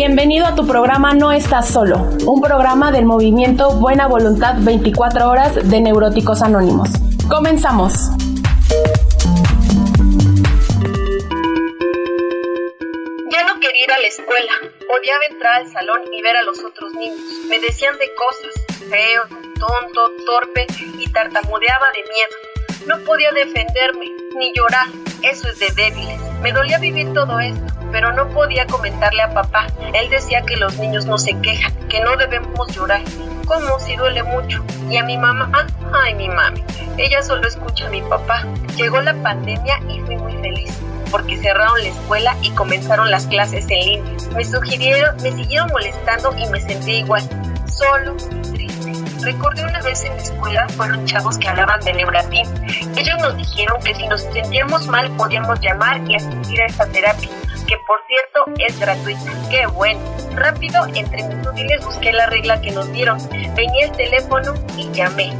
Bienvenido a tu programa No Estás Solo, un programa del movimiento Buena Voluntad 24 Horas de Neuróticos Anónimos. Comenzamos. Ya no quería ir a la escuela, odiaba entrar al salón y ver a los otros niños. Me decían de cosas, feo, tonto, torpe y tartamudeaba de miedo. No podía defenderme, ni llorar, eso es de débiles. Me dolía vivir todo esto pero no podía comentarle a papá. Él decía que los niños no se quejan, que no debemos llorar. ¿Cómo si duele mucho? Y a mi mamá, ay mi mami, ella solo escucha a mi papá. Llegó la pandemia y fui muy feliz porque cerraron la escuela y comenzaron las clases en línea. Me sugirieron, me siguieron molestando y me sentí igual, solo y triste. Recordé una vez en la escuela fueron chavos que hablaban de Neuratin. Ellos nos dijeron que si nos sentíamos mal podíamos llamar y asistir a esta terapia que por cierto es gratuita. ¡Qué bueno! Rápido, entre mis útiles busqué la regla que nos dieron. Venía el teléfono y llamé.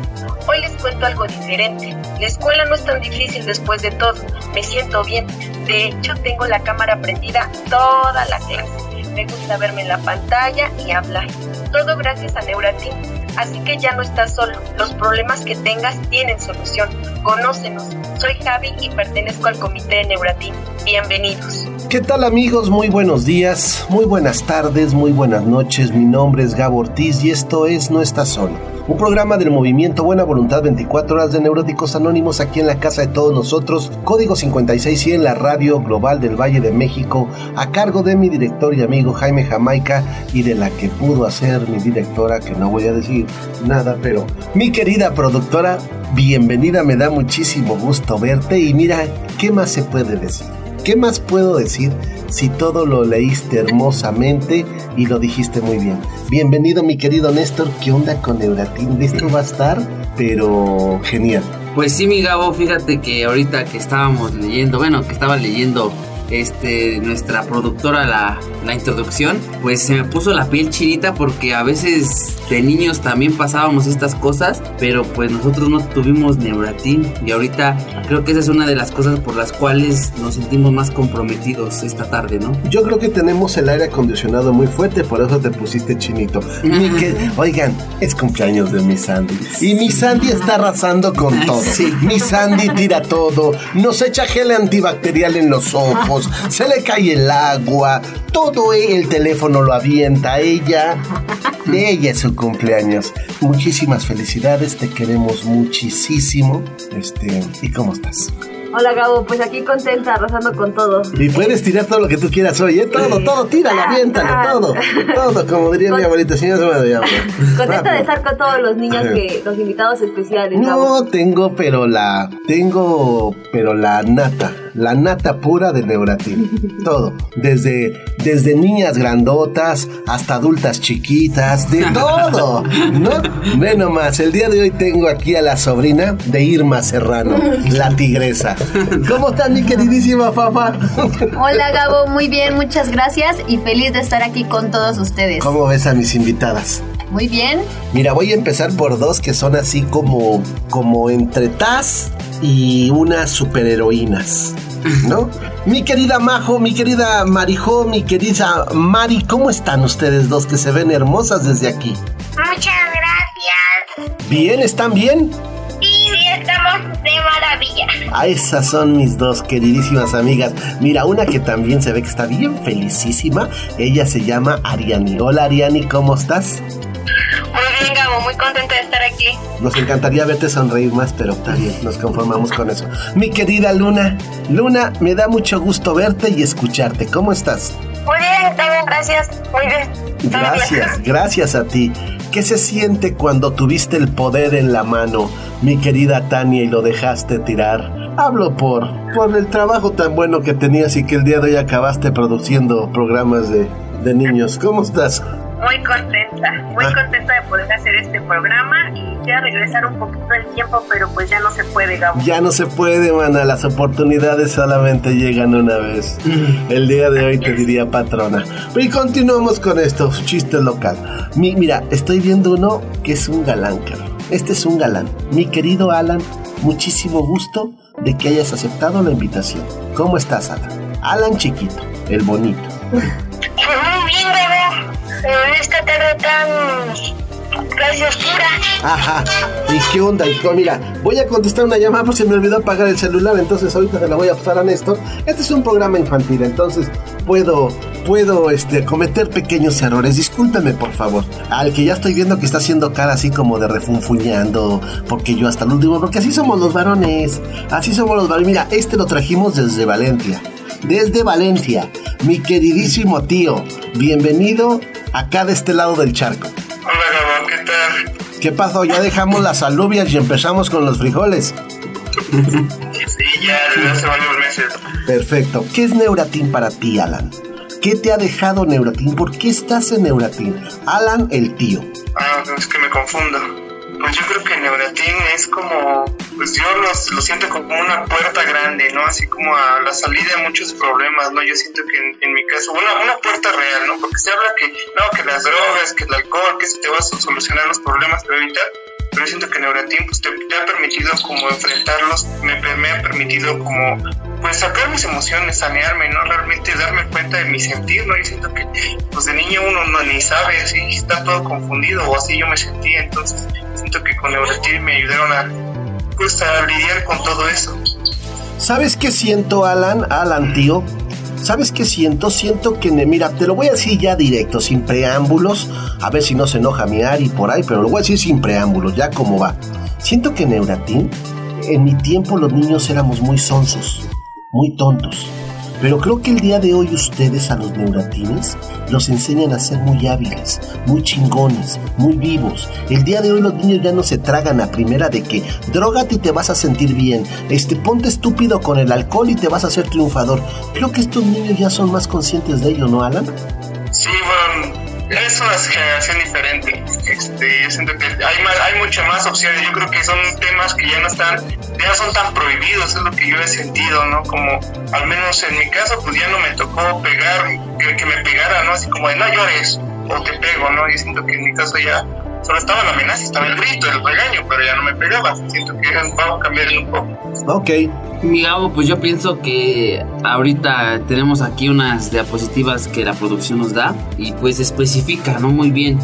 Hoy les cuento algo diferente. La escuela no es tan difícil después de todo. Me siento bien. De hecho, tengo la cámara prendida toda la clase. Me gusta verme en la pantalla y hablar. Todo gracias a Neuratin. Así que ya no estás solo. Los problemas que tengas tienen solución. Conócenos. Soy Javi y pertenezco al comité de Neuratin. Bienvenidos. ¿Qué tal amigos? Muy buenos días, muy buenas tardes, muy buenas noches. Mi nombre es Gabo Ortiz y esto es No Estás Solo. Un programa del movimiento Buena Voluntad 24 horas de Neuróticos Anónimos aquí en la casa de todos nosotros, código 56 y en la radio global del Valle de México, a cargo de mi director y amigo Jaime Jamaica y de la que pudo hacer mi directora, que no voy a decir nada, pero mi querida productora, bienvenida, me da muchísimo gusto verte y mira, ¿qué más se puede decir? ¿Qué más puedo decir si todo lo leíste hermosamente y lo dijiste muy bien? Bienvenido mi querido Néstor, ¿qué onda con Euratin? Esto va a estar, pero genial. Pues sí, mi Gabo, fíjate que ahorita que estábamos leyendo, bueno, que estaba leyendo este, nuestra productora la, la, introducción, pues se me puso la piel chirita porque a veces de niños también pasábamos estas cosas, pero pues nosotros no tuvimos Neuratin y ahorita creo que esa es una de las cosas por las cuales nos sentimos más comprometidos esta tarde, ¿no? Yo creo que tenemos el aire acondicionado muy fuerte, por eso te pusiste chinito. que, oigan, es cumpleaños de mi Sandy y mi Sandy está arrasando con todo. Sí. Mi Sandy tira todo, nos echa gel antibacterial en los ojos se le cae el agua, todo el teléfono lo avienta ella. De ella es su cumpleaños. Muchísimas felicidades, te queremos muchísimo. Este, ¿y cómo estás? Hola Gabo, pues aquí contenta, arrasando con todo. Y puedes tirar todo lo que tú quieras hoy, ¿eh? Todo, todo, tíralo, aviéntalo, todo. Todo, como diría mi abuelita, señora Contenta de estar con todos los niños que, los invitados especiales. No, tengo, pero la, tengo, pero la nata la nata pura de Neuratin. Todo. Desde, desde niñas grandotas hasta adultas chiquitas, de todo. ¿No? Ve nomás, el día de hoy tengo aquí a la sobrina de Irma Serrano, la tigresa. ¿Cómo estás, mi queridísima Fafa? Hola, Gabo, muy bien, muchas gracias y feliz de estar aquí con todos ustedes. ¿Cómo ves a mis invitadas? Muy bien. Mira, voy a empezar por dos que son así como, como entre Taz y unas superheroínas. ¿No? mi querida Majo, mi querida Marijo, mi querida Mari, ¿cómo están ustedes dos que se ven hermosas desde aquí? Muchas gracias. ¿Bien? ¿Están bien? Sí, sí, estamos de maravilla. Ah, esas son mis dos queridísimas amigas. Mira, una que también se ve que está bien felicísima. Ella se llama Ariani. Hola Ariani, ¿cómo estás? Contenta de estar aquí. Nos encantaría verte sonreír más, pero está bien, nos conformamos con eso. Mi querida Luna, Luna, me da mucho gusto verte y escucharte. ¿Cómo estás? Muy bien, está bien, gracias. Muy bien. Gracias, gracias a ti. ¿Qué se siente cuando tuviste el poder en la mano, mi querida Tania, y lo dejaste tirar? Hablo por, por el trabajo tan bueno que tenías y que el día de hoy acabaste produciendo programas de, de niños. ¿Cómo estás? Muy contenta, muy ah. contenta de poder hacer este programa y ya regresar un poquito el tiempo, pero pues ya no se puede, Gabo. Ya no se puede, mana, las oportunidades solamente llegan una vez. Mm. El día de hoy te diría patrona. Y continuamos con esto, chiste local. mira, estoy viendo uno que es un galán, Este es un galán. Mi querido Alan, muchísimo gusto de que hayas aceptado la invitación. ¿Cómo estás, Alan? Alan chiquito, el bonito. Bebé esta tarde tan casi oscura. Ajá. ¿Y qué onda? Y, mira, voy a contestar una llamada porque me olvidó apagar el celular, entonces ahorita se la voy a pasar a Néstor. Este es un programa infantil, entonces puedo puedo este, cometer pequeños errores. Discúlpeme, por favor. Al que ya estoy viendo que está haciendo cara así como de refunfuñando, porque yo hasta el último, porque así somos los varones. Así somos los varones. Mira, este lo trajimos desde Valencia. Desde Valencia, mi queridísimo tío, bienvenido acá de este lado del charco. Hola, Gabo, ¿qué tal? ¿Qué pasó? Ya dejamos las alubias y empezamos con los frijoles. Sí, ya desde hace varios meses. Perfecto. ¿Qué es Neuratin para ti, Alan? ¿Qué te ha dejado Neuratin? ¿Por qué estás en Neuratin? Alan, el tío. Ah, es que me confundo. Pues yo creo que Neuratin es como, pues yo lo, lo siento como una puerta grande, ¿no? Así como a la salida de muchos problemas, ¿no? Yo siento que en, mi caso, una, una puerta real, ¿no? Porque se habla que, no, que las drogas, que el alcohol, que se te va a solucionar los problemas, pero ahorita pero siento que Neuratin pues, te, ha permitido como enfrentarlos, me, me, ha permitido como pues sacar mis emociones, sanearme, ¿no? Realmente darme cuenta de mi sentir, ¿no? Yo siento que pues de niño uno no ni sabe, así está todo confundido o así yo me sentía, entonces que con Neuratin me ayudaron a pues a lidiar con todo eso. ¿Sabes qué siento, Alan? Alan, tío. ¿Sabes qué siento? Siento que, mira, te lo voy a decir ya directo, sin preámbulos, a ver si no se enoja mi Ari por ahí, pero lo voy a decir sin preámbulos, ya como va. Siento que Neuratín, en mi tiempo los niños éramos muy sonsos, muy tontos. Pero creo que el día de hoy ustedes a los neuratines los enseñan a ser muy hábiles, muy chingones, muy vivos. El día de hoy los niños ya no se tragan a primera de que drogate y te vas a sentir bien. Este ponte estúpido con el alcohol y te vas a hacer triunfador. Creo que estos niños ya son más conscientes de ello, ¿no, Alan? Sí, bueno, es una generación diferente. Este, yo siento que hay, más, hay muchas más opciones. Yo creo que son temas que ya no están, ya son tan prohibidos, es lo que yo he sentido, ¿no? Como, al menos en mi caso, pues ya no me tocó pegar, que, me pegara, ¿no? Así como de no llores o te pego, ¿no? Yo siento que en mi caso ya solo estaba la amenaza, estaba el grito, el regaño, pero ya no me pegaba. Siento que vamos a cambiar un poco. Ok. Mi Gabo, pues yo pienso que ahorita tenemos aquí unas diapositivas que la producción nos da y pues especifica, ¿no? Muy bien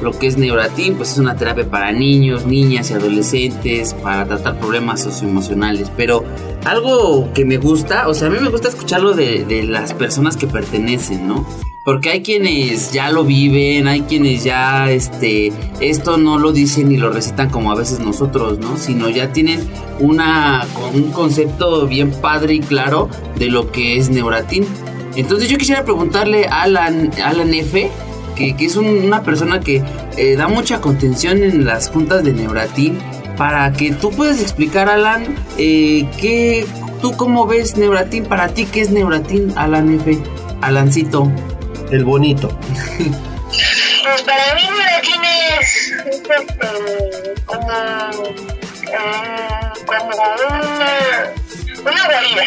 lo que es Neuratin, pues es una terapia para niños, niñas y adolescentes para tratar problemas socioemocionales. Pero algo que me gusta, o sea, a mí me gusta escucharlo de, de las personas que pertenecen, ¿no? Porque hay quienes ya lo viven, hay quienes ya este esto no lo dicen ni lo recitan como a veces nosotros, ¿no? Sino ya tienen una un concepto bien padre y claro de lo que es Neuratin. Entonces yo quisiera preguntarle a Alan, Alan F, que, es un, una persona que eh, da mucha contención en las juntas de Neuratin, para que tú puedas explicar, Alan, eh, que tú cómo ves Neuratin, para ti qué es Neuratin, Alan F, Alancito el bonito? Pues para mí Neuratin es, es este, como, eh, como una, una guarida.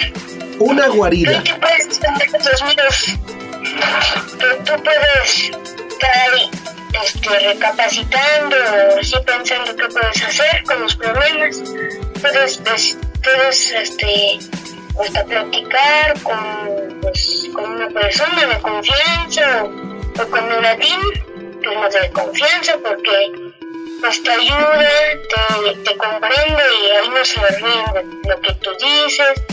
Una guarida. Puedes tener tus amigos, que tú puedes estar este, recapacitando, así pensando qué puedes hacer con los problemas. Puedes, pues, puedes este, hasta platicar con, persona de confianza o, con un latín, pues más de confianza porque pues te ayuda, te, te comprende y ahí no se ríen de lo que tú dices,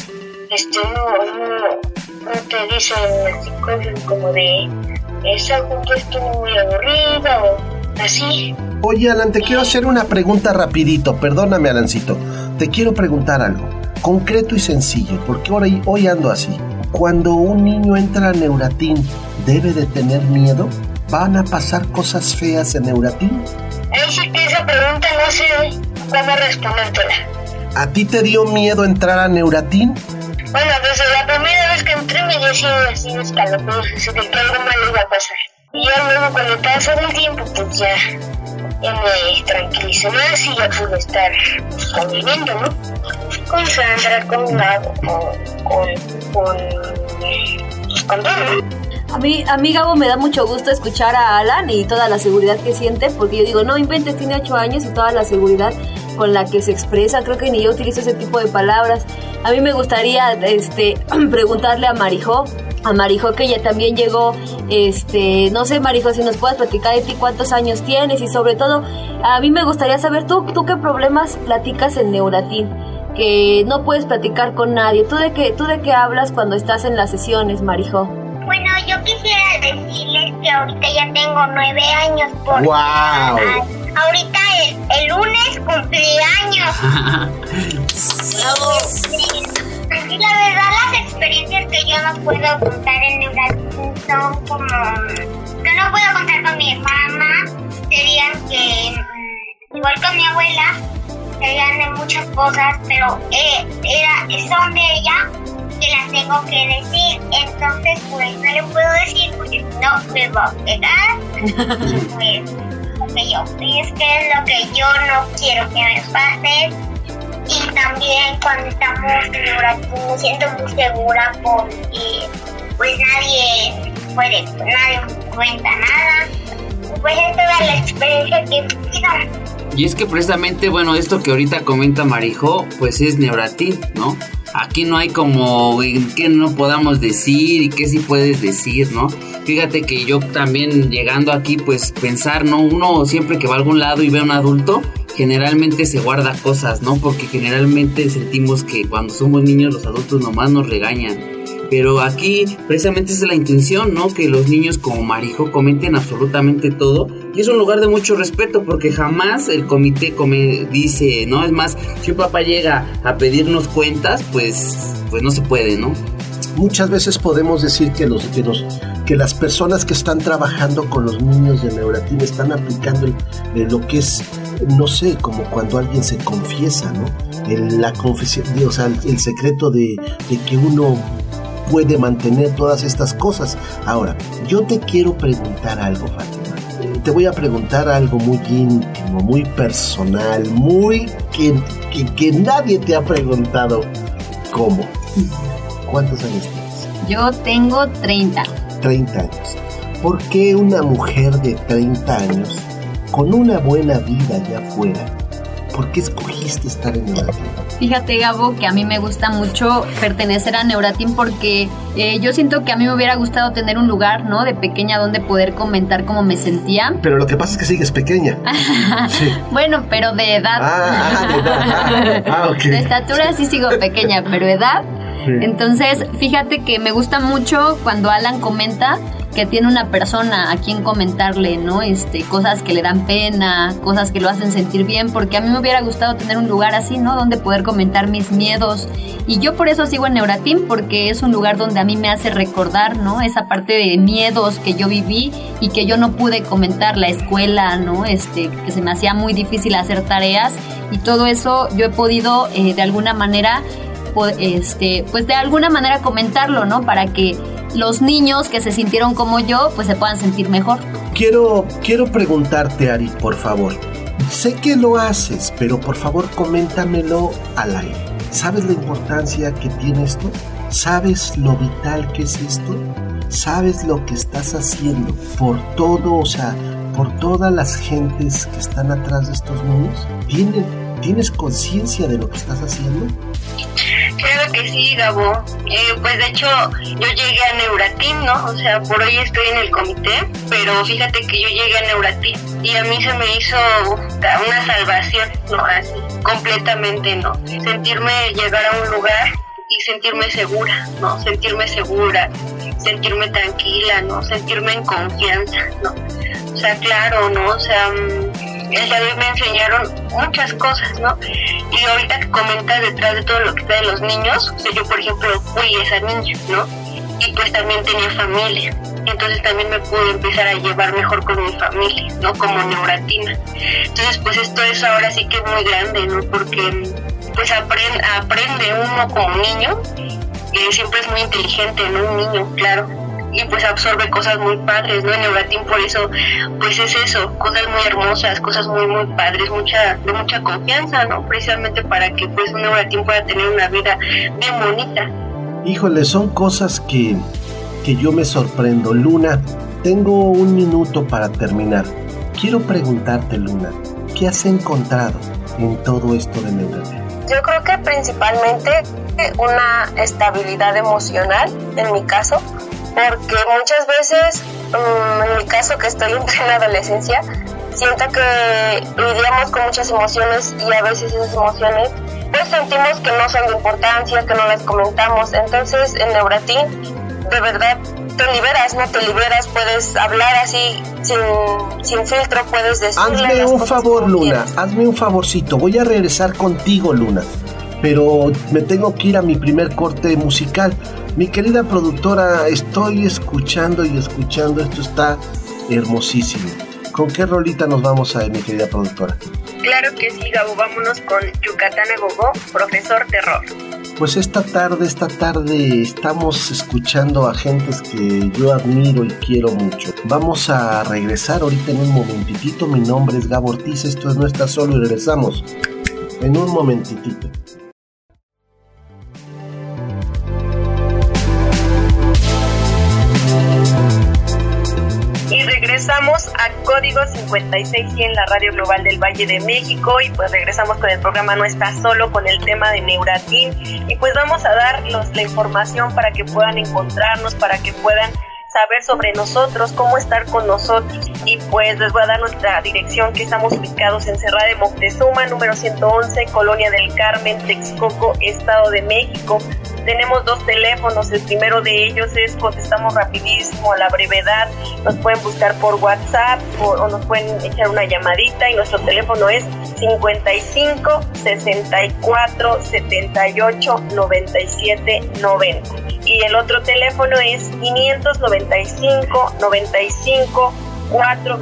este, no, no, no te dicen cosas como de esa junta estuvo muy aburrida o así. Oye, Alan, te quiero hacer una pregunta rapidito, perdóname, Alancito. Te quiero preguntar algo, concreto y sencillo, porque hoy, hoy ando así. Cuando un niño entra a Neuratín, ¿debe de tener miedo? ¿Van a pasar cosas feas en Neuratín? Ahí sí que esa pregunta no sé cómo respondértela. ¿A ti te dio miedo entrar a Neuratín? Bueno, desde la primera vez que entré me dio así, escalofríos, así de que algo malo iba a pasar. Y ya luego cuando pasa el tiempo, pues ya, ya me tranquilicé más y ya pude estar conviviendo, ¿no? Con Sandra, con Gabo, con, con, con, con. A mí, a mí, Gabo, me da mucho gusto escuchar a Alan y toda la seguridad que siente, porque yo digo, no inventes, tiene 8 años y toda la seguridad con la que se expresa, creo que ni yo utilizo ese tipo de palabras. A mí me gustaría este, preguntarle a Marijó, a Marijo que ella también llegó, este, no sé Marijo, si nos puedes platicar de ti cuántos años tienes y sobre todo, a mí me gustaría saber tú, tú qué problemas platicas en Neuratín, que no puedes platicar con nadie, tú de qué, tú de qué hablas cuando estás en las sesiones, Marijo. Bueno, yo quisiera decirles que ahorita ya tengo nueve años por ¡Guau! ahorita el, el lunes cumplí años. Y la verdad las experiencias que yo no puedo contar en Neuratín son como que no puedo contar con mi mamá serían que mm, igual con mi abuela serían de muchas cosas pero eh, era son de ella que las tengo que decir. Entonces pues no le puedo decir porque si no me va a pegar. Pues lo que yo es que es lo que yo no quiero que me pase y también cuando estamos en Neuratín me siento muy segura porque pues nadie puede, nadie cuenta nada. Pues es toda la experiencia que vivido. Y es que precisamente, bueno, esto que ahorita comenta Marijo, pues es Neuratín, ¿no? Aquí no hay como en qué no podamos decir y qué sí puedes decir, ¿no? Fíjate que yo también llegando aquí, pues pensar, ¿no? Uno siempre que va a algún lado y ve a un adulto, generalmente se guarda cosas, ¿no? Porque generalmente sentimos que cuando somos niños los adultos nomás nos regañan. Pero aquí precisamente es la intención, ¿no? Que los niños como Marijo comenten absolutamente todo. Y es un lugar de mucho respeto porque jamás el comité come- dice, ¿no? Es más, si un papá llega a pedirnos cuentas, pues, pues no se puede, ¿no? Muchas veces podemos decir que, los, que, los, que las personas que están trabajando con los niños de Neuratín están aplicando lo que es, no sé, como cuando alguien se confiesa, ¿no? El, la confesión, o sea, el, secreto de, de que uno puede mantener todas estas cosas. Ahora, yo te quiero preguntar algo, Fátima. Te voy a preguntar algo muy íntimo, muy personal, muy que, que, que nadie te ha preguntado. ¿Cómo? ¿Cuántos años tienes? Yo tengo 30. 30 años. ¿Por qué una mujer de 30 años, con una buena vida allá afuera, por qué escogiste estar en el Fíjate, Gabo, que a mí me gusta mucho pertenecer a Neuratín porque eh, yo siento que a mí me hubiera gustado tener un lugar, ¿no? De pequeña donde poder comentar cómo me sentía. Pero lo que pasa es que sigues pequeña. Sí. Bueno, pero de edad. Ah, ah, de edad. Ah, ah. De estatura sí sigo pequeña, pero edad. Entonces, fíjate que me gusta mucho cuando Alan comenta que tiene una persona a quien comentarle, ¿no? Este, cosas que le dan pena, cosas que lo hacen sentir bien, porque a mí me hubiera gustado tener un lugar así, ¿no? Donde poder comentar mis miedos. Y yo por eso sigo en Neuratín, porque es un lugar donde a mí me hace recordar, ¿no? Esa parte de miedos que yo viví y que yo no pude comentar, la escuela, ¿no? Este, que se me hacía muy difícil hacer tareas y todo eso yo he podido eh, de alguna manera este, pues de alguna manera comentarlo, ¿no? Para que los niños que se sintieron como yo, pues se puedan sentir mejor. Quiero, quiero preguntarte, Ari, por favor. Sé que lo haces, pero por favor coméntamelo al aire. ¿Sabes la importancia que tiene esto? ¿Sabes lo vital que es esto? ¿Sabes lo que estás haciendo por todo, o sea, por todas las gentes que están atrás de estos niños? ¿Tienen, ¿Tienes conciencia de lo que estás haciendo? Que sí, Gabo. Eh, pues de hecho, yo llegué a Neuratín, ¿no? O sea, por hoy estoy en el comité, pero fíjate que yo llegué a Neuratín y a mí se me hizo una salvación, ¿no? Así, completamente, ¿no? Sentirme llegar a un lugar y sentirme segura, ¿no? Sentirme segura, sentirme tranquila, ¿no? Sentirme en confianza, ¿no? O sea, claro, ¿no? O sea, el David me enseñaron muchas cosas, ¿no? Y ahorita que comentas detrás de todo lo que está de los niños, o sea, yo por ejemplo fui esa niña, ¿no? Y pues también tenía familia. Entonces también me pude empezar a llevar mejor con mi familia, ¿no? Como neuratina. Entonces pues esto es ahora sí que es muy grande, ¿no? Porque pues aprende, aprende uno como niño, que siempre es muy inteligente, ¿no? Un niño, claro y pues absorbe cosas muy padres, ¿no? En Neuratín por eso, pues es eso, cosas muy hermosas, cosas muy, muy padres, mucha, de mucha confianza, ¿no? Precisamente para que pues un Neuratín pueda tener una vida bien bonita. Híjole, son cosas que, que yo me sorprendo. Luna, tengo un minuto para terminar. Quiero preguntarte, Luna, ¿qué has encontrado en todo esto de Neuratín? Yo creo que principalmente una estabilidad emocional, en mi caso, porque muchas veces, mm, en mi caso que estoy en plena adolescencia, siento que lidiamos con muchas emociones y a veces esas emociones pues sentimos que no son de importancia, que no las comentamos. Entonces en Neuratin de verdad te liberas, no te liberas, puedes hablar así sin, sin filtro, puedes decir. Hazme un favor, Luna, hazme un favorcito. Voy a regresar contigo, Luna. Pero me tengo que ir a mi primer corte musical. Mi querida productora, estoy escuchando y escuchando. Esto está hermosísimo. ¿Con qué rolita nos vamos a ir, mi querida productora? Claro que sí, Gabo, vámonos con Yucatán Agogó, profesor terror. Pues esta tarde, esta tarde estamos escuchando a gentes que yo admiro y quiero mucho. Vamos a regresar ahorita en un momentitito. Mi nombre es Gabo Ortiz, esto es No Está Solo y regresamos en un momentitito. Código 56 y en la Radio Global del Valle de México y pues regresamos con el programa No está solo con el tema de Neuratin y pues vamos a darlos la información para que puedan encontrarnos, para que puedan saber sobre nosotros, cómo estar con nosotros. Y pues les voy a dar nuestra dirección que estamos ubicados en Cerrada de Moctezuma, número 111, Colonia del Carmen, Texcoco, Estado de México. Tenemos dos teléfonos, el primero de ellos es contestamos rapidísimo a la brevedad, nos pueden buscar por WhatsApp o nos pueden echar una llamadita y nuestro teléfono es 55 64 78 97 90 y el otro teléfono es 595 95 4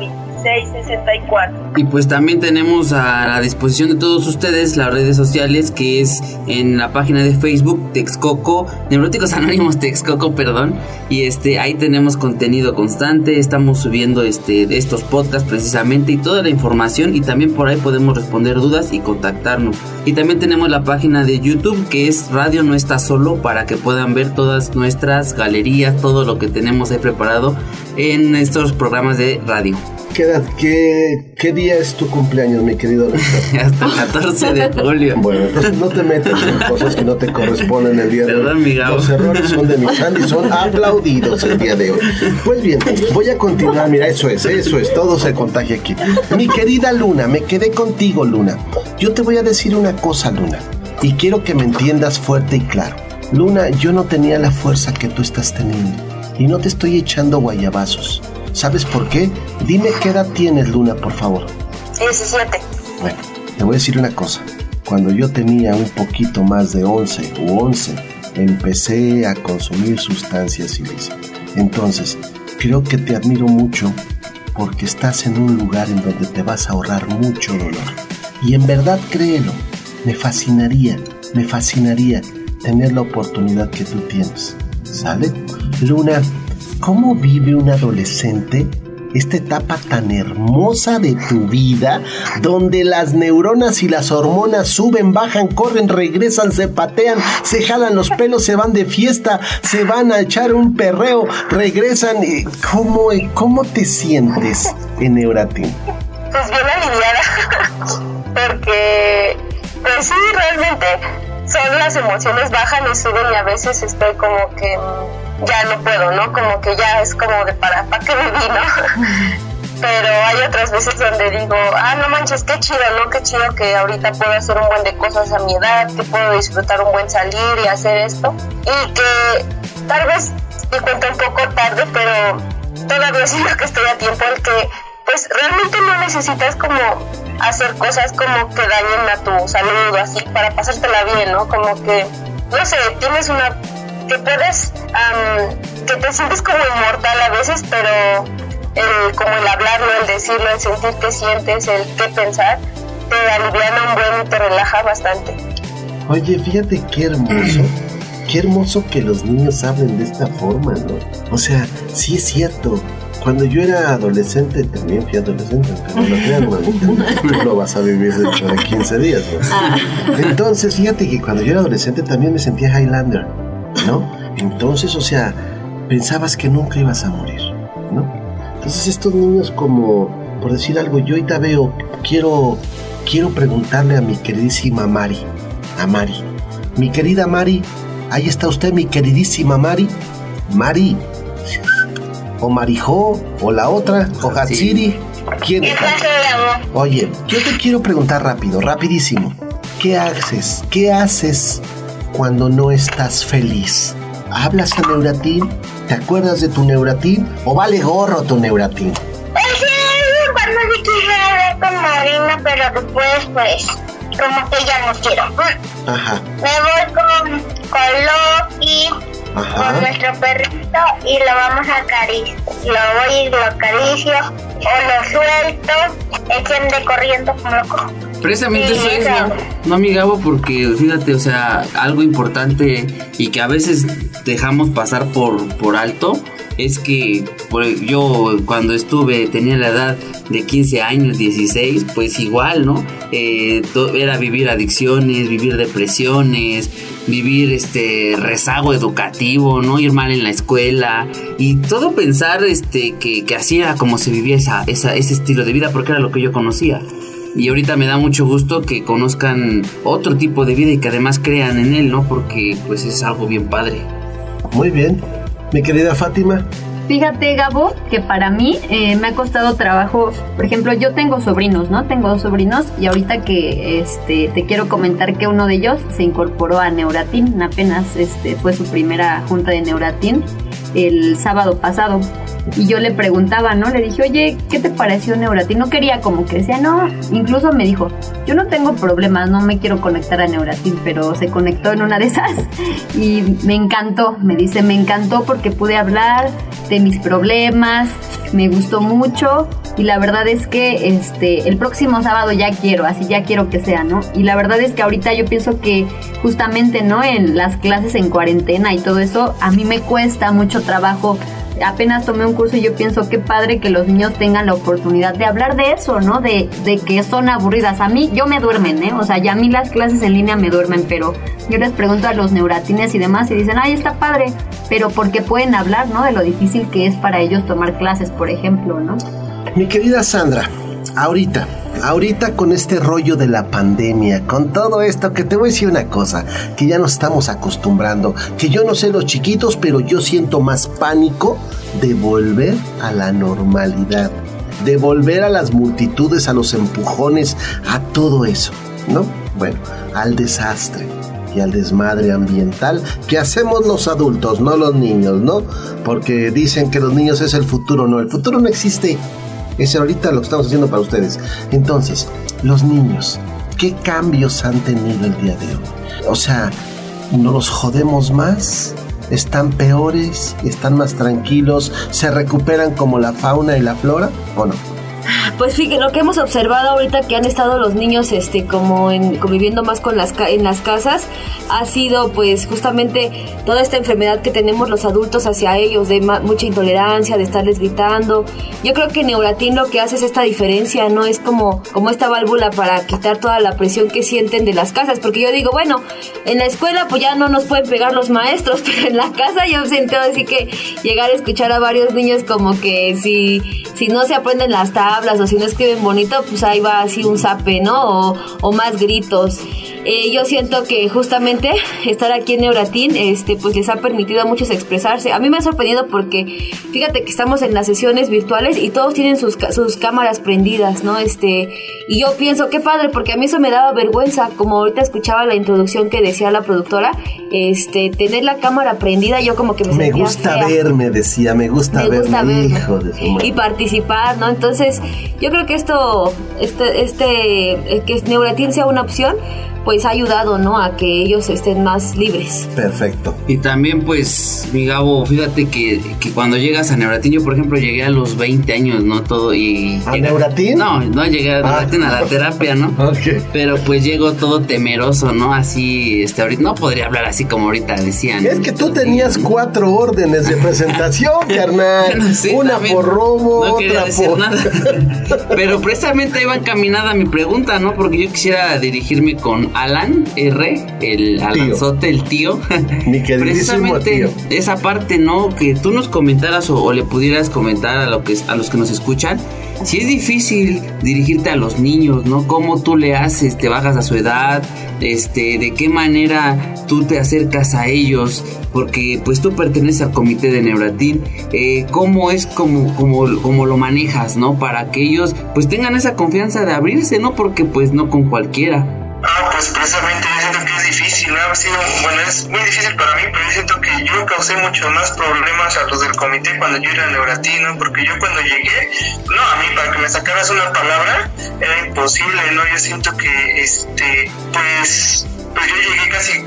y pues también tenemos a la disposición de todos ustedes las redes sociales que es en la página de Facebook Texcoco, Neuróticos Anónimos Texcoco, perdón. Y este ahí tenemos contenido constante, estamos subiendo este estos podcasts precisamente y toda la información y también por ahí podemos responder dudas y contactarnos. Y también tenemos la página de YouTube que es Radio No Está Solo para que puedan ver todas nuestras galerías, todo lo que tenemos ahí preparado en estos programas de radio. ¿Qué, qué, día es tu cumpleaños, mi querido Hasta el 14 de julio. Bueno, entonces no te metes en cosas que no te corresponden el día de hoy. Los errores son de mi Sandy, son aplaudidos el día de hoy. Pues bien, voy a continuar. Mira, eso es, eso es, todo se contagia aquí. Mi querida Luna, me quedé contigo, Luna. Yo te voy a decir una cosa, Luna, y quiero que me entiendas fuerte y claro. Luna, yo no tenía la fuerza que tú estás teniendo, y no te estoy echando guayabazos. ¿Sabes por qué? Dime qué edad tienes, Luna, por favor. 17. Bueno, te voy a decir una cosa. Cuando yo tenía un poquito más de 11 u 11, empecé a consumir sustancias ilícitas. Entonces, creo que te admiro mucho porque estás en un lugar en donde te vas a ahorrar mucho dolor. Y en verdad créelo, me fascinaría, me fascinaría tener la oportunidad que tú tienes. ¿Sale? Luna, ¿Cómo vive un adolescente esta etapa tan hermosa de tu vida, donde las neuronas y las hormonas suben, bajan, corren, regresan, se patean, se jalan los pelos, se van de fiesta, se van a echar un perreo, regresan. ¿Cómo, cómo te sientes en Neuratin? Pues bien aliviada, porque pues sí, realmente son las emociones bajan y suben y a veces estoy como que ya no puedo, ¿no? Como que ya es como de para, ¿para qué viví, no? Pero hay otras veces donde digo, ah, no manches, qué chido, ¿no? Qué chido que ahorita puedo hacer un buen de cosas a mi edad, que puedo disfrutar un buen salir y hacer esto. Y que tal vez me cuento un poco tarde, pero todavía siento que estoy a tiempo el que, pues realmente no necesitas como hacer cosas como que dañen a tu salud o así para pasártela bien, ¿no? Como que, no sé, tienes una que puedes, que te sientes como inmortal a veces, pero el, como el hablarlo, el decirlo, el sentir que sientes, el qué pensar, te aliviana un buen y te relaja bastante. Oye, fíjate qué hermoso, qué hermoso que los niños hablen de esta forma, ¿no? O sea, sí es cierto. Cuando yo era adolescente, también fui adolescente, pero no crean, no vas a vivir dentro de 15 días, ¿no? Ah. Entonces, fíjate que cuando yo era adolescente también me sentía Highlander. ¿No? Entonces, o sea, pensabas que nunca ibas a morir, ¿no? Entonces estos niños como, por decir algo, yo ahorita veo, quiero, quiero preguntarle a mi queridísima Mari, a Mari, mi querida Mari, ahí está usted, mi queridísima Mari, Mari, o Marijó, o la otra, o Hatsiri. ¿Quién ¿Qué es? pasó, Gabo? Oye, yo te quiero preguntar rápido, rapidísimo. ¿Qué haces? ¿Qué haces cuando no estás feliz? ¿Hablas a Neuratín? ¿Te acuerdas de tu Neuratín? ¿O vale gorro tu Neuratín? Pues sí, cuando sí quisiera hablar con Marina, pero después, pues, como que ya no quiero. Ajá, Me voy con, con Loki, Ajá. con nuestro perrito, y lo vamos a acariciar. Lo voy y lo acaricio, o lo suelto, echen de corriendo como loco. Precisamente Sí, eso es. ¿no? No, mi Gabo, porque fíjate, o sea, algo importante y que a veces dejamos pasar por, por alto es que yo cuando estuve, tenía la edad de 15 años, 16, pues igual, ¿no? Eh, era vivir adicciones, vivir depresiones, vivir este rezago educativo, no ir mal en la escuela y todo pensar este que, que así era como se vivía esa, esa, ese estilo de vida porque era lo que yo conocía. Y ahorita me da mucho gusto que conozcan otro tipo de vida y que además crean en él, ¿no? Porque pues es algo bien padre. muy bien. Mi querida Fátima, Fíjate, Gabo, que para mí eh, me ha costado trabajo. Por ejemplo, yo tengo sobrinos, ¿no? Tengo dos sobrinos y ahorita que este, te quiero comentar que uno de ellos se incorporó a Neuratin. Apenas este, fue su primera junta de Neuratin el sábado pasado. Y yo le preguntaba, ¿no? Le dije, oye, ¿qué te pareció Neuratin? No quería como que decía, no. Incluso me dijo, yo no tengo problemas, no me quiero conectar a Neuratin, pero se conectó en una de esas y me encantó. Me dice, me encantó porque pude hablar de mis problemas, me gustó mucho y la verdad es que este el próximo sábado ya quiero, así ya quiero que sea, ¿no? Y la verdad es que ahorita yo pienso que justamente, ¿no? En las clases en cuarentena y todo eso, a mí me cuesta mucho trabajo apenas tomé un curso y yo pienso qué padre que los niños tengan la oportunidad de hablar de eso, ¿no? De, de que son aburridas. A mí, yo me duermen, ¿eh? O sea, ya a mí las clases en línea me duermen, pero yo les pregunto a los neuratines y demás y dicen, ay, está padre, pero porque pueden hablar, ¿no? De lo difícil que es para ellos tomar clases, por ejemplo, ¿no? mi querida Sandra, ahorita, ahorita con este rollo de la pandemia, con todo esto, que te voy a decir una cosa, que ya nos estamos acostumbrando, que yo no sé los chiquitos, pero yo siento más pánico de volver a la normalidad, de volver a las multitudes, a los empujones, a todo eso, ¿no? Bueno, al desastre y al desmadre ambiental que hacemos los adultos, no los niños, ¿no? Porque dicen que los niños es el futuro, no, el futuro no existe. Es ahorita lo que estamos haciendo para ustedes. Entonces, los niños, ¿qué cambios han tenido el día de hoy? O sea, ¿no los jodemos más? ¿Están peores? ¿Están más tranquilos? ¿Se recuperan como la fauna y la flora? ¿O no? Pues fíjate, lo que hemos observado ahorita que han estado los niños este como en, conviviendo más con las en las casas ha sido pues justamente toda esta enfermedad que tenemos los adultos hacia ellos de mucha intolerancia, de estarles gritando. Yo creo que Neuratin lo que hace es esta diferencia, no es como como esta válvula para quitar toda la presión que sienten de las casas, porque yo digo, bueno, en la escuela pues ya no nos pueden pegar los maestros, pero en la casa yo siento así que llegar a escuchar a varios niños como que si si no se aprenden las tablas si no escriben bonito, pues ahí va así un zape, ¿no? O, o más gritos. Eh, yo siento que justamente estar aquí en Neuratin, este, pues les ha permitido a muchos expresarse. A mí me ha sorprendido porque fíjate que estamos en las sesiones virtuales y todos tienen sus, sus cámaras prendidas, ¿no? Este, y yo pienso, qué padre, porque a mí eso me daba vergüenza, como ahorita escuchaba la introducción que decía la productora, este, tener la cámara prendida, yo como que me, Me sentía gusta fea verme, decía, me gusta me gusta verme, verme. hijo de su madre. y participar, ¿no? Entonces, yo creo que esto, este, este, eh, que Neuratin sea una opción, pues ha ayudado, ¿no? A que ellos estén más libres. Perfecto. Y también, pues, mi Gabo, fíjate que, que cuando llegas a Neuratin, yo por ejemplo llegué a los 20 años, ¿no? Todo y... ¿A Neuratin? No, no llegué a Ah. Neuratin, a la terapia, ¿no? Ok. Pero pues llego todo temeroso, ¿no? Así, este, ahorita, no podría hablar así como ahorita decían. Es que tú tenías cuatro órdenes de presentación, carnal. Bueno, sí, Una también. por robo, No otra decir por. nada. Pero precisamente iba encaminada mi pregunta, ¿no? Porque yo quisiera dirigirme con Alan R, el Alanzote, el tío. Mi Precisamente tío. esa parte, ¿no? Que tú nos comentaras o, le pudieras comentar a, lo que, a los que nos escuchan. Si es difícil dirigirte a los niños, ¿no? ¿Cómo tú le haces? ¿Te bajas a su edad? Este, ¿De qué manera tú te acercas a ellos? Porque pues tú perteneces al comité de Neuratin. Eh, ¿Cómo es como, como, como lo manejas, ¿no? Para que ellos pues tengan esa confianza de abrirse, ¿no? Porque pues no con cualquiera. Ah, pues precisamente yo siento que es difícil. Ha sido, bueno, es muy difícil para mí, pero yo siento que yo causé mucho más problemas a los del comité cuando yo era neuratino, porque yo cuando llegué, no, a mí para que me sacaras una palabra era imposible, ¿no? Yo siento que, este, pues, pues yo llegué casi,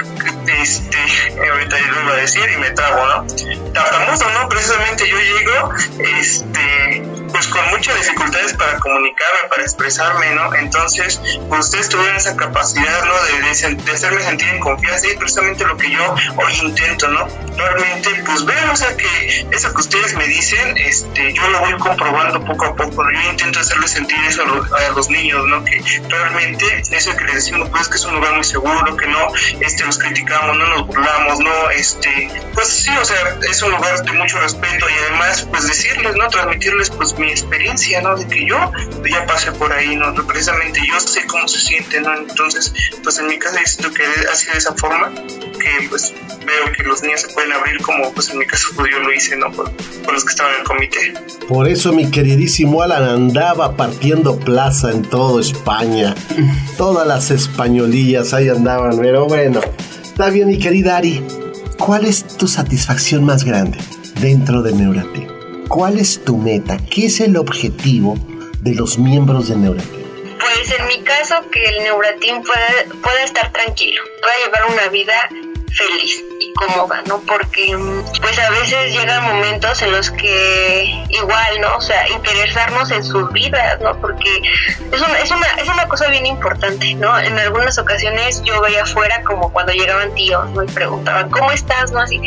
este, ahorita yo lo iba a decir y me trago, ¿no? Tartamudo, ¿no? Precisamente yo llego, este, pues con muchas dificultades para comunicarme, para expresarme, ¿no? Entonces, pues ustedes tuvieron esa capacidad, ¿no? De, de, hacerme sentir en confianza y precisamente lo que yo hoy intento, ¿no? Realmente, pues vean, o sea, que eso que ustedes me dicen, este, yo lo voy comprobando poco a poco, ¿no? Yo intento hacerles sentir eso a los, niños, ¿no? Que realmente eso que les decimos, pues que es un lugar muy seguro, que no este, los criticamos, no nos burlamos, no, este, pues sí, o sea, es un lugar de mucho respeto y además, pues decirles, ¿no? Transmitirles, pues mi experiencia, ¿no? De que yo ya pasé por ahí, ¿no? Precisamente yo sé cómo se siente, ¿no? Entonces, pues en mi caso siento que ha sido de esa forma que pues veo que los niños se pueden abrir como pues en mi caso yo lo hice, ¿no? Con, los que estaban en el comité. Por eso mi queridísimo Alan andaba partiendo plaza en todo España. Todas las españolillas ahí andaban, pero bueno. Está bien, mi querida Ari. ¿Cuál es tu satisfacción más grande dentro de Neuratic? ¿Cuál es tu meta? ¿Qué es el objetivo de los miembros de Neuratin? Pues en mi caso que el Neuratin pueda, pueda estar tranquilo, pueda llevar una vida feliz y cómoda, ¿no? Porque pues a veces llegan momentos en los que igual, ¿no? O sea, interesarnos en sus vidas, ¿no? Porque es una, es una, es una cosa bien importante, ¿no? En algunas ocasiones yo veía afuera como cuando llegaban tíos, ¿no? Y preguntaban, ¿cómo estás? ¿no? Así,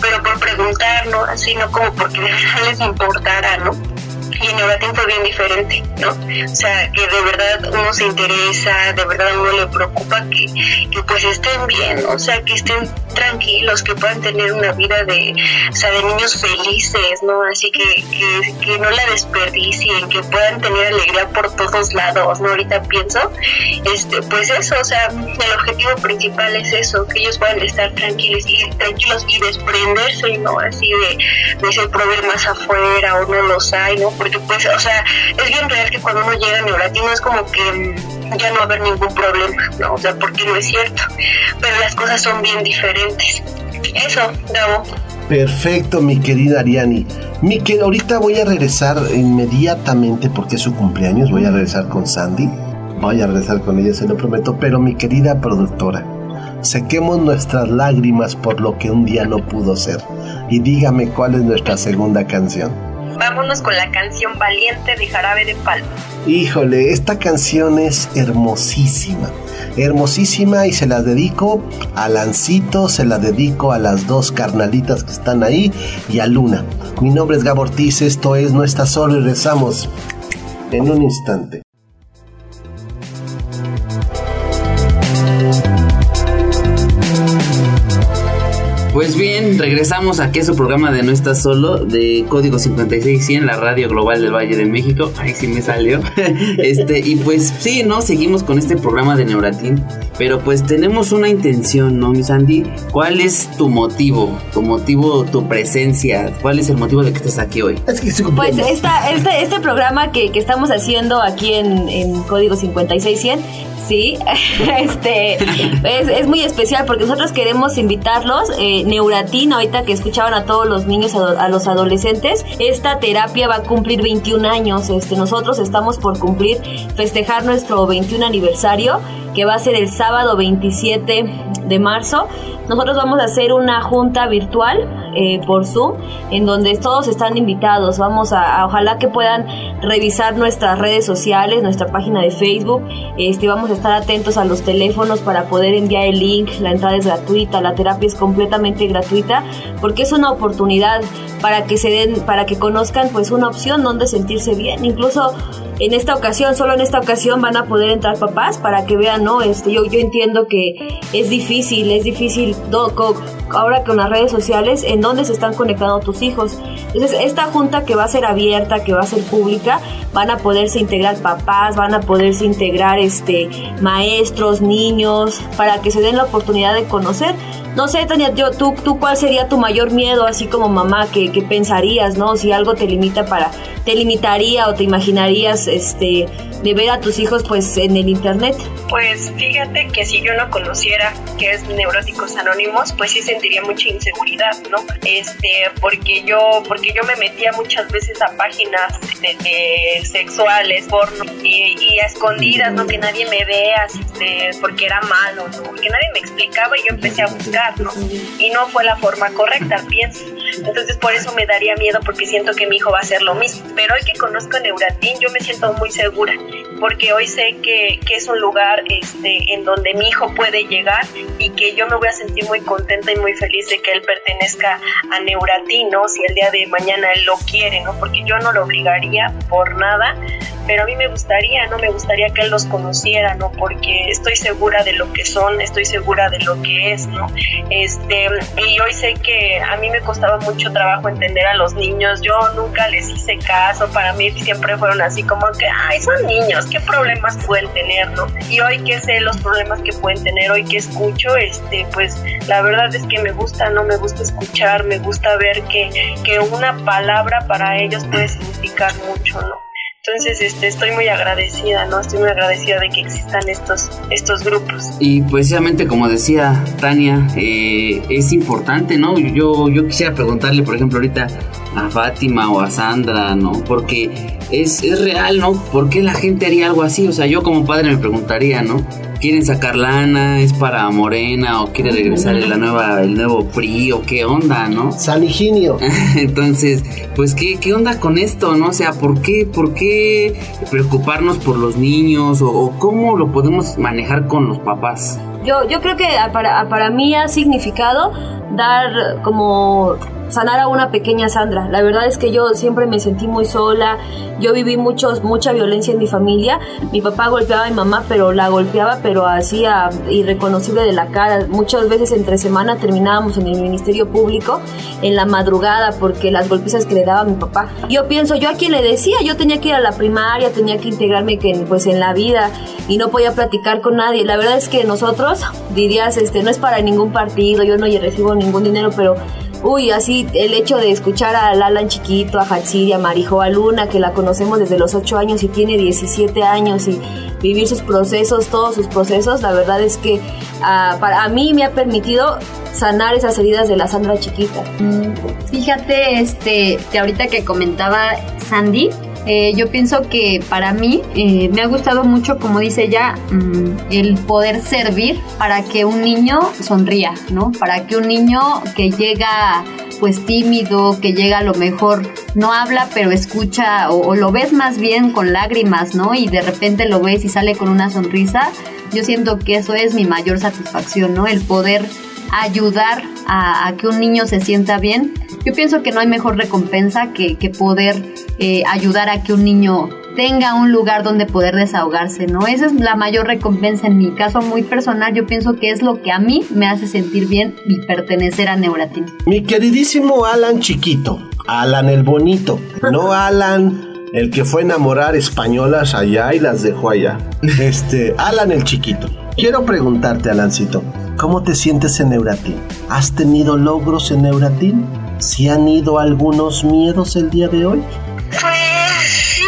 pero por preguntar, ¿no? Así, no como porque les importara, ¿no? Y en Euratin fue bien diferente, ¿no? O sea, que de verdad uno se interesa, de verdad uno le preocupa que, que pues estén bien, o sea, que estén tranquilos, que puedan tener una vida de, o sea, de niños felices, ¿no? Así que, que, que no la desperdicien, que puedan tener alegría por todos lados, ¿no? Ahorita pienso, este, pues eso, o sea, el objetivo principal es eso, que ellos puedan estar tranquilos y tranquilos y desprenderse, ¿no? Así de, de ser problemas afuera o no los hay, ¿no? Porque pues, o sea, es bien real que cuando uno llega a Neuratino es como que ya no va a haber ningún problema, ¿no? O sea, porque no es cierto, pero las cosas son bien diferentes. Eso, Gabo. Perfecto, mi querida Ariani. Miquel, ahorita voy a regresar inmediatamente porque es su cumpleaños. Voy a regresar con Sandy. Voy a regresar con ella, se lo prometo. Pero mi querida productora, sequemos nuestras lágrimas por lo que un día no pudo ser. Y dígame cuál es nuestra segunda canción vámonos con la canción Valiente de Jarabe de Palma. Híjole, esta canción es hermosísima, hermosísima y se la dedico a Lancito, se la dedico a las dos carnalitas que están ahí y a Luna. Mi nombre es Gabo Ortiz, esto es No está solo y rezamos en un instante. Pues bien, regresamos aquí a su programa de No Estás Solo, de Código 5600, la radio global del Valle de México. Ahí sí me salió. este, y pues sí, ¿no? Seguimos con este programa de Neuratin. Pero pues tenemos una intención, ¿no, mi Sandy? ¿Cuál es tu motivo? Tu motivo, tu presencia. ¿Cuál es el motivo de que estés aquí hoy? pues esta, este, este programa que, que estamos haciendo aquí en, en Código 5600 Sí, este es, muy especial porque nosotros queremos invitarlos. Eh, Neuratin, ahorita que escuchaban a todos los niños, a, los adolescentes, esta terapia va a cumplir 21 años. Este, nosotros estamos por cumplir, festejar nuestro 21 aniversario, que va a ser el sábado 27 de marzo. Nosotros vamos a hacer una junta virtual eh, por Zoom, en donde todos están invitados. Vamos a, ojalá que puedan revisar nuestras redes sociales, nuestra página de Facebook. Este, vamos a estar atentos a los teléfonos para poder enviar el link. La entrada es gratuita, la terapia es completamente gratuita, porque es una oportunidad para que se den, para que conozcan pues una opción donde sentirse bien. Incluso en esta ocasión, solo en esta ocasión van a poder entrar papás para que vean, ¿no? Este, yo, yo entiendo que es difícil, es difícil ahora con las redes sociales en dónde se están conectando tus hijos. Entonces, esta junta que va a ser abierta, que va a ser pública, van a poderse integrar papás, van a poderse integrar este maestros, niños, para que se den la oportunidad de conocer. No sé, Tania, yo, tú, tú cuál sería tu mayor miedo, así como mamá, que, que pensarías, ¿no? Si algo te limita para, te limitaría o te imaginarías, este, de ver a tus hijos pues en el internet? Pues fíjate que si yo no conociera que es Neuróticos Anónimos, pues sí sentiría mucha inseguridad, ¿no? Este, porque yo, porque yo me metía muchas veces a páginas de, sexuales, porno, y, a escondidas, ¿no? Que nadie me vea, este, porque era malo, ¿no? Que nadie me explicaba y yo empecé a buscar, ¿no? Y no fue la forma correcta, pienso. Entonces por eso me daría miedo porque siento que mi hijo va a hacer lo mismo. Pero hoy que conozco Neuratin yo me siento muy segura porque hoy sé que, que, es un lugar este, en donde mi hijo puede llegar y que yo me voy a sentir muy contenta y muy feliz de que él pertenezca a Neuratin, ¿no? Si el día de mañana él lo quiere, ¿no? Porque yo no lo obligaría por nada, pero a mí me gustaría, ¿no? Me gustaría que él los conociera, ¿no? Porque estoy segura de lo que son, estoy segura de lo que es, ¿no? Este, y hoy sé que a mí me costaba mucho trabajo entender a los niños, yo nunca les hice caso, para mí siempre fueron así como que, ay, son niños, ¿qué problemas pueden tener, no? Y hoy que sé los problemas que pueden tener, hoy que escucho, este, pues la verdad es que me gusta, ¿no? Me gusta escuchar, me gusta ver que, que una palabra para ellos puede significar mucho, ¿no? Entonces, este, estoy muy agradecida, ¿no? Estoy muy agradecida de que existan estos, estos grupos. Y precisamente como decía Tania, eh, es importante, ¿no? Yo, yo quisiera preguntarle, por ejemplo, ahorita a Fátima o a Sandra, ¿no? Porque es, es real, ¿no? ¿Por qué la gente haría algo así? O sea, yo como padre me preguntaría, ¿no? quieren sacar lana, es para Morena o quiere regresar la nueva, el nuevo PRI o qué onda, ¿no? San Higinio. Entonces, pues ¿qué, qué onda con esto, ¿no? O sea, ¿por qué, por qué preocuparnos por los niños o, cómo lo podemos manejar con los papás? Yo, yo creo que para, para mí ha significado dar como sanar a una pequeña Sandra. La verdad es que yo siempre me sentí muy sola, yo viví muchos, mucha violencia en mi familia. Mi papá golpeaba a mi mamá, pero la golpeaba, pero hacía irreconocible de la cara. Muchas veces entre semana terminábamos en el Ministerio Público en la madrugada porque las golpizas que le daba mi papá. Yo pienso, yo a quien le decía, yo tenía que ir a la primaria, tenía que integrarme que, pues en la vida y no podía platicar con nadie. La verdad es que nosotros, dirías, este, no es para ningún partido, yo no recibo ningún dinero, pero Uy, así el hecho de escuchar a Alan chiquito, a Hatsiri, a Marijoa Luna, que la conocemos desde los 8 años y tiene 17 años y vivir sus procesos, todos sus procesos, la verdad es que ah, para, a mí me ha permitido sanar esas heridas de la Sandra chiquita. Mm, fíjate, este, que ahorita que comentaba Sandy, eh, yo pienso que para mí eh, me ha gustado mucho, como dice ella, mm, el poder servir para que un niño sonría, ¿no? Para que un niño que llega pues tímido, que llega a lo mejor no habla, pero escucha o, lo ves más bien con lágrimas, ¿no? Y de repente lo ves y sale con una sonrisa. Yo siento que eso es mi mayor satisfacción, ¿no? El poder ayudar a, que un niño se sienta bien. Yo pienso que no hay mejor recompensa que, que poder eh, ayudar a que un niño tenga un lugar donde poder desahogarse, ¿no? Esa es la mayor recompensa en mi caso muy personal. Yo pienso que es lo que a mí me hace sentir bien y pertenecer a Neuratin. Mi queridísimo Alan chiquito, Alan el bonito, no Alan el que fue a enamorar españolas allá y las dejó allá. Este, Alan el chiquito. Quiero preguntarte, Alancito, ¿cómo te sientes en Neuratin? ¿Has tenido logros en Neuratin? ¿Si han ido algunos miedos el día de hoy? Pues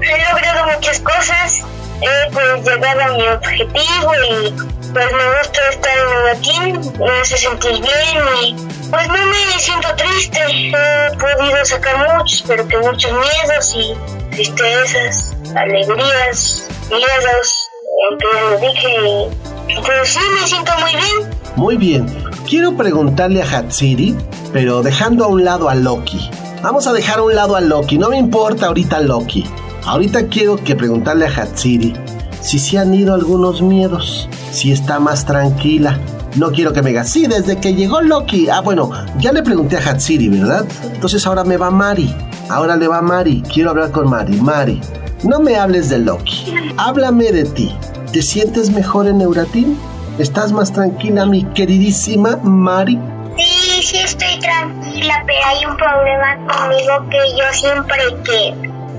he logrado muchas cosas, he pues llegado a mi objetivo y pues me gusta estar en aquí, me hace sentir bien y pues no me siento triste, he podido sacar muchos, pero que muchos miedos y tristezas, alegrías, miedos, aunque lo dije, pues sí me siento muy bien. Muy bien, quiero preguntarle a Hatsiri Pero dejando a un lado a Loki. Vamos a dejar a un lado a Loki. No me importa ahorita Loki. Ahorita quiero que preguntarle a Hatsiri si se han ido algunos miedos, si está más tranquila. No quiero que me diga, sí, desde que llegó Loki. Ah, bueno, ya le pregunté a Hatsiri, ¿verdad? Entonces ahora me va Mari. Ahora le va Mari. Quiero hablar con Mari. Mari, no me hables de Loki. Háblame de ti. ¿Te sientes mejor en Euratin? ¿Estás más tranquila, mi queridísima Mari? Sí, sí estoy tranquila, pero hay un problema conmigo que yo siempre que,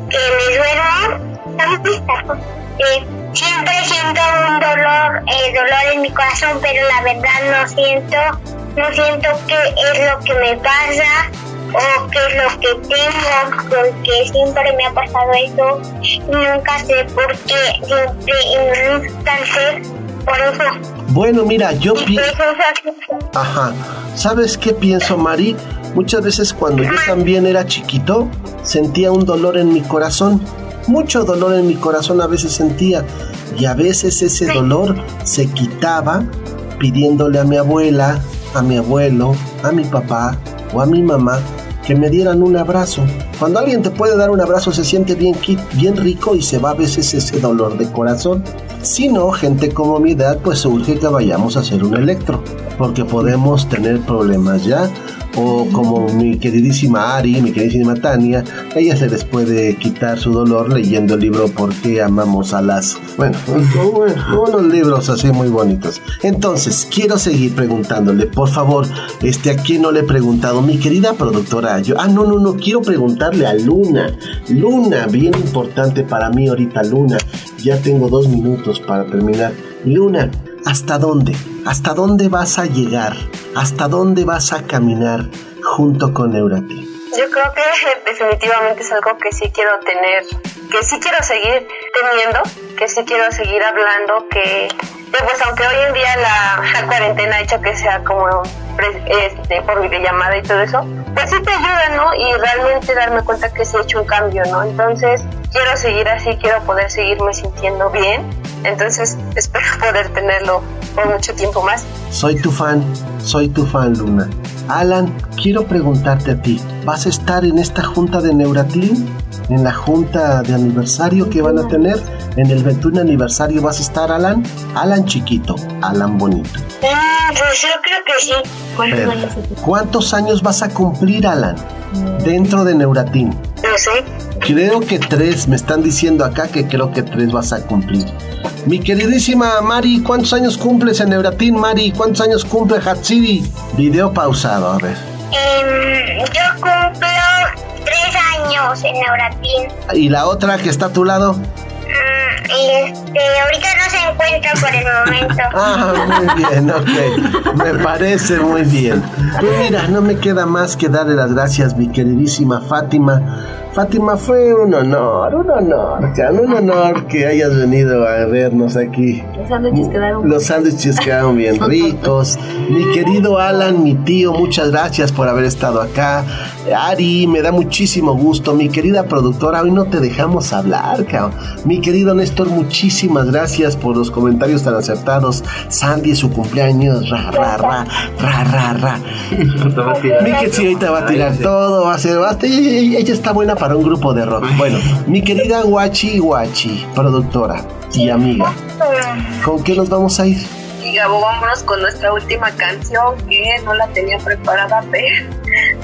que me duermo, eh, siempre siento un dolor, eh, dolor en mi corazón, pero la verdad no siento, no siento qué es lo que me pasa o qué es lo que tengo, porque siempre me ha pasado eso nunca sé por qué, siempre nunca sé por eso. Bueno, mira, yo pienso... Ajá. ¿Sabes qué pienso, Mari? Muchas veces cuando yo también era chiquito, sentía un dolor en mi corazón. Mucho dolor en mi corazón a veces sentía. Y a veces ese dolor se quitaba pidiéndole a mi abuela, a mi abuelo, a mi papá o a mi mamá que me dieran un abrazo. Cuando alguien te puede dar un abrazo se siente bien, bien rico y se va a veces ese dolor de corazón. Si no, gente como mi edad, pues urge que vayamos a hacer un electro, porque podemos tener problemas ya. O como mi queridísima Ari, mi queridísima Tania, ella se les puede quitar su dolor leyendo el libro ¿Por qué amamos a las? Bueno, unos libros así muy bonitos. Entonces, quiero seguir preguntándole, por favor, este, ¿a quién no le he preguntado? Mi querida productora, yo, ah, no, no, no, quiero preguntarle a Luna. Luna, bien importante para mí ahorita, Luna. Ya tengo dos minutos para terminar. Luna, ¿hasta dónde? ¿Hasta dónde vas a llegar? ¿Hasta dónde vas a caminar junto con Eurati? Yo creo que definitivamente es algo que sí quiero tener, que sí quiero seguir teniendo, que sí quiero seguir hablando, que, pues aunque hoy en día la, cuarentena ha hecho que sea como este, por videollamada y todo eso, pues sí te ayuda, ¿no? Y realmente darme cuenta que sí he hecho un cambio, ¿no? Entonces quiero seguir así, quiero poder seguirme sintiendo bien, entonces espero poder tenerlo por mucho tiempo más. Soy tu fan, soy tu fan, Luna. Alan, quiero preguntarte a ti, ¿vas a estar en esta junta de Neuratin? ¿En la junta de aniversario que van a tener? ¿En el 21 aniversario vas a estar, Alan? Alan chiquito, Alan bonito. Mm, pues yo creo que sí. ¿Cuántos años ¿Cuántos años vas a cumplir, Alan? Dentro de Neuratin. No sé. Creo que tres, me están diciendo acá que creo que tres vas a cumplir. Mi queridísima Mari, ¿cuántos años cumples en Neuratin, Mari? ¿Cuántos años cumple Hatsiri? Video pausado, a ver. Em, yo cumplo tres años en Neuratin. ¿Y la otra que está a tu lado? Mm, este, ahorita no se encuentra por el momento. Ah, muy bien, ok. Me parece muy bien. Pues mira, no me queda más que darle las gracias, mi queridísima Fátima. Fátima, fue un honor, un honor, un honor que hayas venido a vernos aquí. Los sándwiches quedaron. Los sándwiches quedaron bien ricos. Mi querido Alan, mi tío, muchas gracias por haber estado acá. Ari, me da muchísimo gusto. Mi querida productora, hoy no te dejamos hablar, cabrón. Mi querido Néstor, muchísimas gracias por los comentarios tan acertados. Sandy, su cumpleaños, ra, ra, ra, ra, ra, ra. Mi que sí, ahorita va a tirar todo, va a ser, va a- ella, ella está buena para un grupo de rock. Bueno, mi querida Guachi Guachi, productora y amiga, ¿con qué nos vamos a ir? Y Gabo, vámonos con nuestra última canción que no la tenía preparada, pero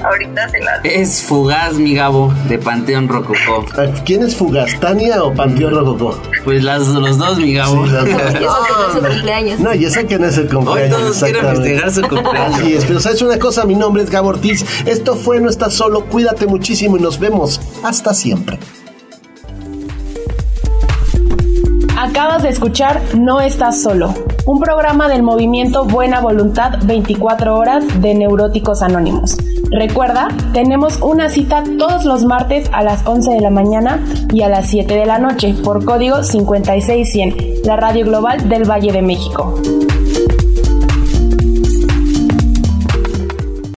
ahorita se la Es Fugaz, mi Gabo, de Panteón Rococó. ¿Quién es Fugaz, Tania o Panteón Rococó? Pues las, los dos, mi Gabo. Sí, las dos. Y eso que no es su cumpleaños. No, yo sé que no es el Hoy cumpleaños. todos quieren festejar su cumpleaños. Así es, pero sabes una cosa, mi nombre es Gabo Ortiz. Esto fue No Estás Solo, cuídate muchísimo y nos vemos. Hasta siempre. Acabas de escuchar No estás solo, un programa del movimiento Buena Voluntad 24 horas de Neuróticos Anónimos. Recuerda, tenemos una cita todos los martes a las 11 de la mañana y a las 7 de la noche por código 56100, la radio global del Valle de México.